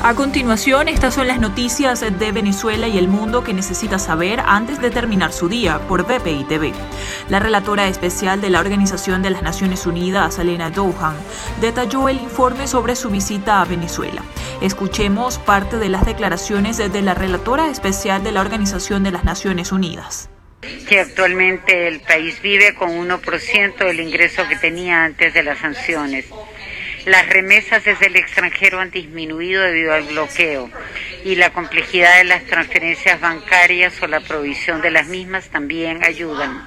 A continuación, estas son las noticias de Venezuela y el mundo que necesita saber antes de terminar su día por BPI TV. La relatora especial de la Organización de las Naciones Unidas, Elena Dohan, detalló el informe sobre su visita a Venezuela. Escuchemos parte de las declaraciones de la relatora especial de la Organización de las Naciones Unidas que actualmente el país vive con 1% del ingreso que tenía antes de las sanciones. Las remesas desde el extranjero han disminuido debido al bloqueo y la complejidad de las transferencias bancarias o la provisión de las mismas también ayudan.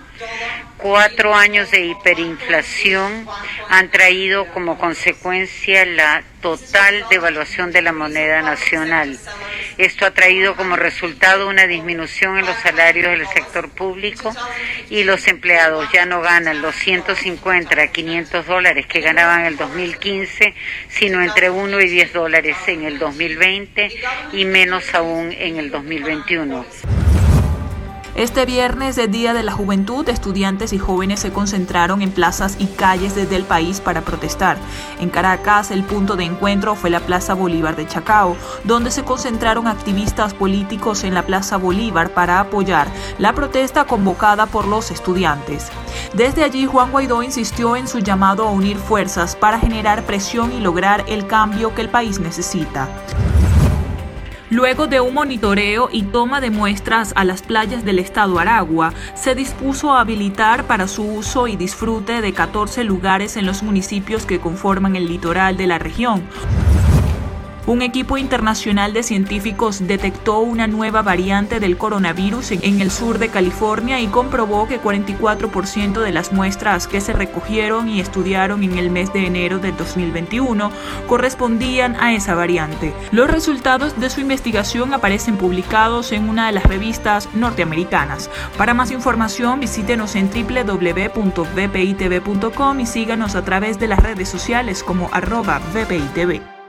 Cuatro años de hiperinflación han traído como consecuencia la total devaluación de la moneda nacional. Esto ha traído como resultado una disminución en los salarios del sector público y los empleados ya no ganan los 150 a 500 dólares que ganaban en el 2015, sino entre 1 y 10 dólares en el 2020 y menos aún en el 2021. Este viernes, el Día de la Juventud, estudiantes y jóvenes se concentraron en plazas y calles desde el país para protestar. En Caracas, el punto de encuentro fue la Plaza Bolívar de Chacao, donde se concentraron activistas políticos en la Plaza Bolívar para apoyar la protesta convocada por los estudiantes. Desde allí, Juan Guaidó insistió en su llamado a unir fuerzas para generar presión y lograr el cambio que el país necesita. Luego de un monitoreo y toma de muestras a las playas del estado Aragua, se dispuso a habilitar para su uso y disfrute de 14 lugares en los municipios que conforman el litoral de la región. Un equipo internacional de científicos detectó una nueva variante del coronavirus en el sur de California y comprobó que 44% de las muestras que se recogieron y estudiaron en el mes de enero de 2021 correspondían a esa variante. Los resultados de su investigación aparecen publicados en una de las revistas norteamericanas. Para más información visítenos en www.vpitv.com y síganos a través de las redes sociales como arroba vpitv.